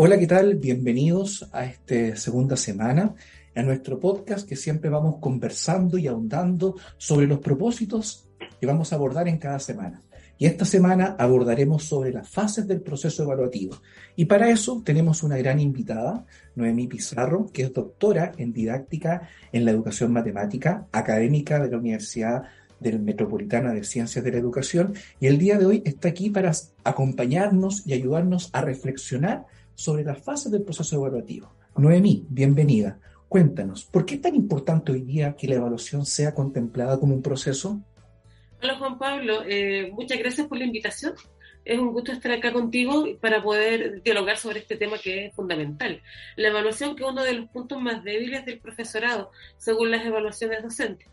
Hola, ¿qué tal? Bienvenidos a esta segunda semana, a nuestro podcast que siempre vamos conversando y ahondando sobre los propósitos que vamos a abordar en cada semana. Y esta semana abordaremos sobre las fases del proceso evaluativo. Y para eso tenemos una gran invitada, Noemí Pizarro, que es doctora en didáctica en la educación matemática, académica de la Universidad del Metropolitana de Ciencias de la Educación, y el día de hoy está aquí para acompañarnos y ayudarnos a reflexionar sobre las fases del proceso evaluativo. Noemí, bienvenida. Cuéntanos, ¿por qué es tan importante hoy día que la evaluación sea contemplada como un proceso? Hola Juan Pablo, eh, muchas gracias por la invitación. Es un gusto estar acá contigo para poder dialogar sobre este tema que es fundamental. La evaluación que es uno de los puntos más débiles del profesorado, según las evaluaciones docentes.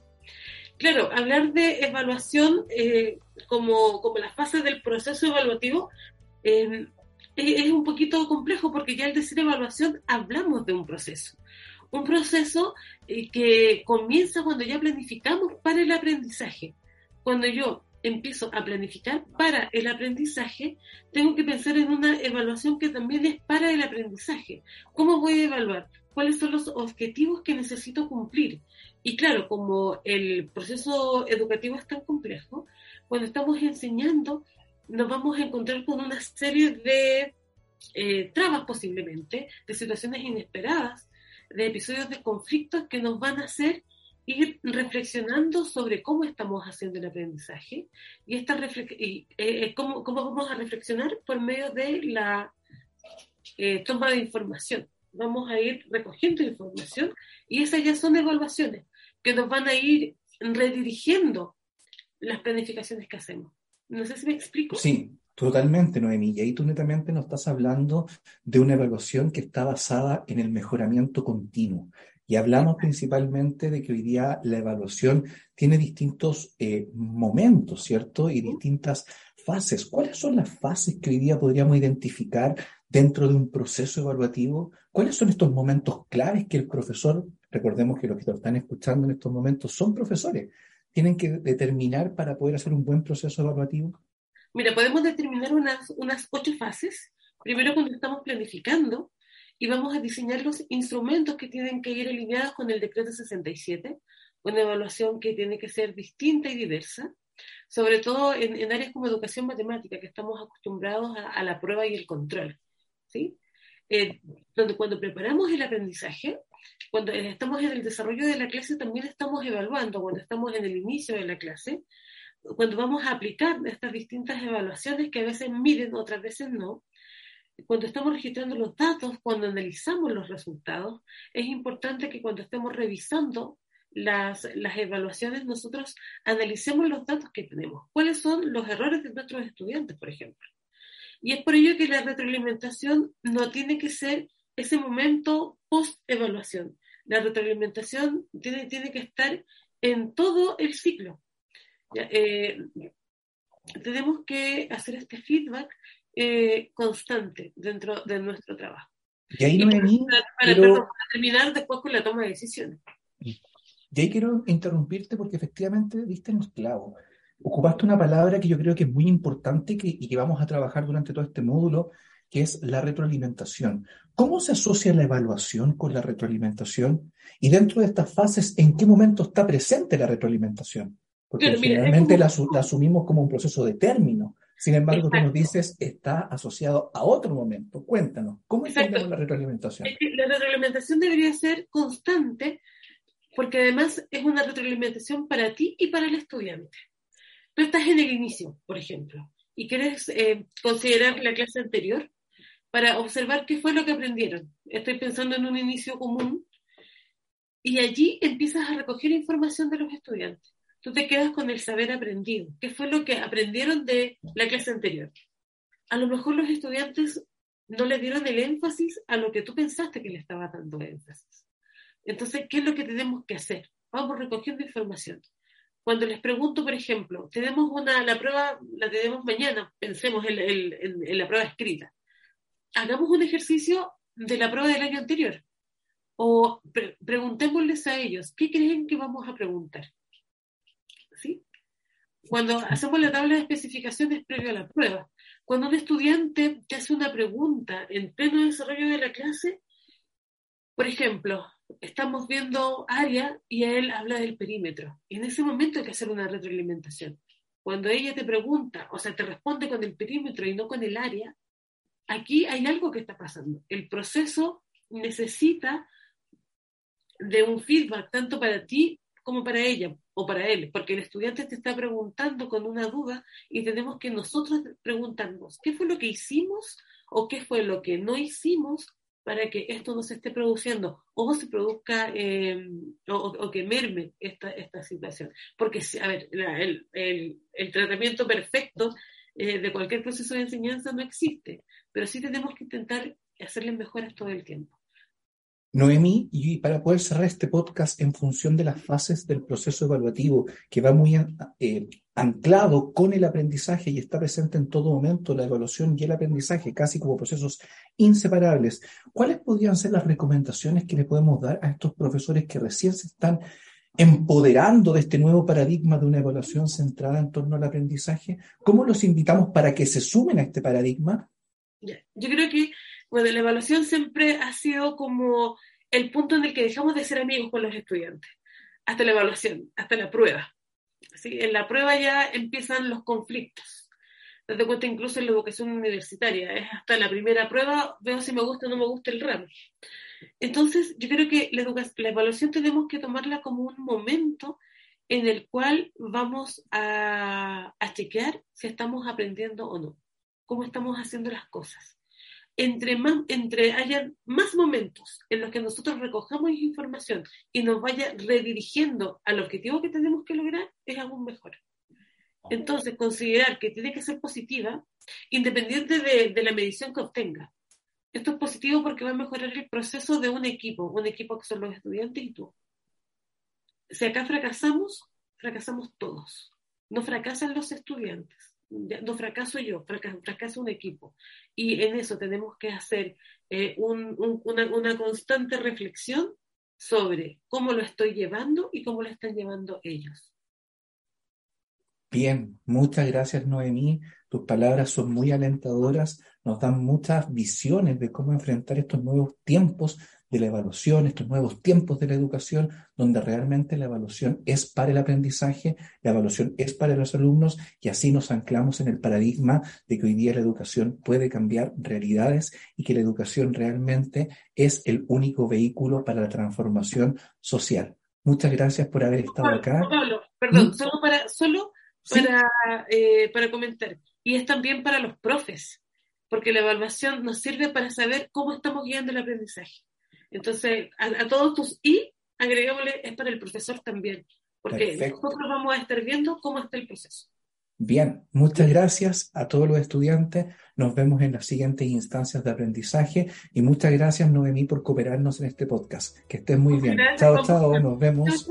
Claro, hablar de evaluación eh, como, como la fase del proceso evaluativo eh, es un poquito complejo porque ya al decir evaluación hablamos de un proceso. Un proceso eh, que comienza cuando ya planificamos para el aprendizaje. Cuando yo empiezo a planificar para el aprendizaje, tengo que pensar en una evaluación que también es para el aprendizaje. ¿Cómo voy a evaluar? ¿Cuáles son los objetivos que necesito cumplir? Y claro, como el proceso educativo es tan complejo, cuando estamos enseñando, nos vamos a encontrar con una serie de eh, trabas posiblemente, de situaciones inesperadas, de episodios de conflictos que nos van a hacer ir reflexionando sobre cómo estamos haciendo el aprendizaje y, esta y eh, cómo, cómo, vamos a reflexionar por medio de la eh, toma de información. Vamos a ir recogiendo información y esas ya son evaluaciones que nos van a ir redirigiendo las planificaciones que hacemos. No sé si me explico. Sí, totalmente, Noemí. Y ahí tú netamente nos estás hablando de una evaluación que está basada en el mejoramiento continuo. Y hablamos principalmente de que hoy día la evaluación tiene distintos eh, momentos, ¿cierto? Y distintas fases. ¿Cuáles son las fases que hoy día podríamos identificar dentro de un proceso evaluativo? ¿Cuáles son estos momentos claves que el profesor, recordemos que los que lo están escuchando en estos momentos son profesores, tienen que determinar para poder hacer un buen proceso evaluativo? Mira, podemos determinar unas, unas ocho fases. Primero cuando estamos planificando y vamos a diseñar los instrumentos que tienen que ir alineados con el decreto 67, una evaluación que tiene que ser distinta y diversa, sobre todo en, en áreas como educación matemática, que estamos acostumbrados a, a la prueba y el control. ¿sí? Eh, donde cuando preparamos el aprendizaje, cuando estamos en el desarrollo de la clase, también estamos evaluando, cuando estamos en el inicio de la clase, cuando vamos a aplicar estas distintas evaluaciones que a veces miden, otras veces no, cuando estamos registrando los datos, cuando analizamos los resultados, es importante que cuando estemos revisando las, las, evaluaciones, nosotros analicemos los datos que tenemos. ¿Cuáles son los errores de nuestros estudiantes, por ejemplo? Y es por ello que la retroalimentación no tiene que ser ese momento post-evaluación. La retroalimentación tiene, tiene que estar en todo el ciclo. Eh, tenemos que hacer este feedback eh, constante dentro de nuestro trabajo. Y ahí no para, para, terminar después con la toma de decisiones. Y ahí quiero interrumpirte porque efectivamente diste en los clavos ocupaste una palabra que yo creo que es muy importante y que vamos a trabajar durante todo este módulo, que es la retroalimentación. ¿Cómo se asocia la evaluación con la retroalimentación? Y dentro de estas fases, ¿en qué momento está presente la retroalimentación? Porque generalmente la, asumimos como un proceso de término. Sin embargo, como dices, está asociado a otro momento. Cuéntanos, ¿cómo entendemos la retroalimentación? La retroalimentación debería ser constante porque además es una retroalimentación para ti y para el estudiante. Tú estás en el inicio, por ejemplo, y quieres eh, considerar la clase anterior para observar qué fue lo que aprendieron. Estoy pensando en un inicio común y allí empiezas a recoger información de los estudiantes. Tú te quedas con el saber aprendido. ¿Qué fue lo que aprendieron de la clase anterior? A lo mejor los estudiantes no le dieron el énfasis a lo que tú pensaste que le estaba dando énfasis. Entonces, ¿qué es lo que tenemos que hacer? Vamos recogiendo información. Cuando les pregunto, por ejemplo, tenemos una, la prueba, la tenemos mañana, pensemos en, en, la prueba escrita. Hagamos un ejercicio de la prueba del año anterior. O preguntémosles a ellos, ¿qué creen que vamos a preguntar? ¿Sí? cuando hacemos la tabla de especificaciones previo a la prueba, cuando un estudiante te hace una pregunta en pleno desarrollo de la clase, por ejemplo, estamos viendo área y él habla del perímetro. Y en ese momento hay que hacer una retroalimentación. Cuando ella te pregunta, o sea, te responde con el perímetro y no con el área, aquí hay algo que está pasando. El proceso necesita de un feedback tanto para ti como para ella o para él, porque el estudiante te está preguntando con una duda y tenemos que nosotros preguntarnos qué fue lo que hicimos o qué fue lo que no hicimos para que esto no se esté produciendo o se produzca eh, o, que merme esta, situación. Porque, a el, tratamiento perfecto eh, de cualquier proceso de enseñanza no existe, pero sí tenemos que intentar hacerle mejoras todo el tiempo. Noemí, y para poder cerrar este podcast en función de las fases del proceso evaluativo, que va muy eh, anclado con el aprendizaje y está presente en todo momento la evaluación y el aprendizaje, casi como procesos inseparables, ¿cuáles podrían ser las recomendaciones que le podemos dar a estos profesores que recién se están empoderando de este nuevo paradigma de una evaluación centrada en torno al aprendizaje? ¿Cómo los invitamos para que se sumen a este paradigma? Yo creo que bueno, la evaluación siempre ha sido como el punto en el que dejamos de ser amigos con los estudiantes, hasta la evaluación, hasta la prueba. ¿sí? En la prueba ya empiezan los conflictos. Date cuenta incluso en la educación universitaria, es hasta la primera prueba, veo si me gusta o no me gusta el ramo. Entonces, yo creo que la, la evaluación tenemos que tomarla como un momento en el cual vamos a, a chequear si estamos aprendiendo o no, cómo estamos haciendo las cosas entre, más, entre haya más momentos en los que nosotros recojamos información y nos vaya redirigiendo al objetivo que tenemos que lograr, es aún mejor. Entonces, considerar que tiene que ser positiva, independiente de, de la medición que obtenga. Esto es positivo porque va a mejorar el proceso de un equipo, un equipo que son los estudiantes y tú. Si acá fracasamos, fracasamos todos. No fracasan los estudiantes no fracaso yo, fracaso, un equipo. Y en eso tenemos que hacer eh, una, constante reflexión sobre cómo lo estoy llevando y cómo lo están llevando ellos. Bien, muchas gracias Noemí. Tus palabras son muy alentadoras, nos dan muchas visiones de cómo enfrentar estos nuevos tiempos de la evaluación, estos nuevos tiempos de la educación, donde realmente la evaluación es para el aprendizaje, la evaluación es para los alumnos y así nos anclamos en el paradigma de que hoy día la educación puede cambiar realidades y que la educación realmente es el único vehículo para la transformación social. Muchas gracias por haber estado acá. Pablo, perdón, ¿Mm? solo para, solo para, eh, para comentar. Y es también para los profes, porque la evaluación nos sirve para saber cómo estamos guiando el aprendizaje. Entonces, a, todos tus y agregámosle es para el profesor también, porque nosotros vamos a estar viendo cómo está el proceso. Bien, muchas gracias a todos los estudiantes. Nos vemos en las siguientes instancias de aprendizaje y muchas gracias Noemí por cooperarnos en este podcast. Que estén muy bien. chao, chao, nos vemos.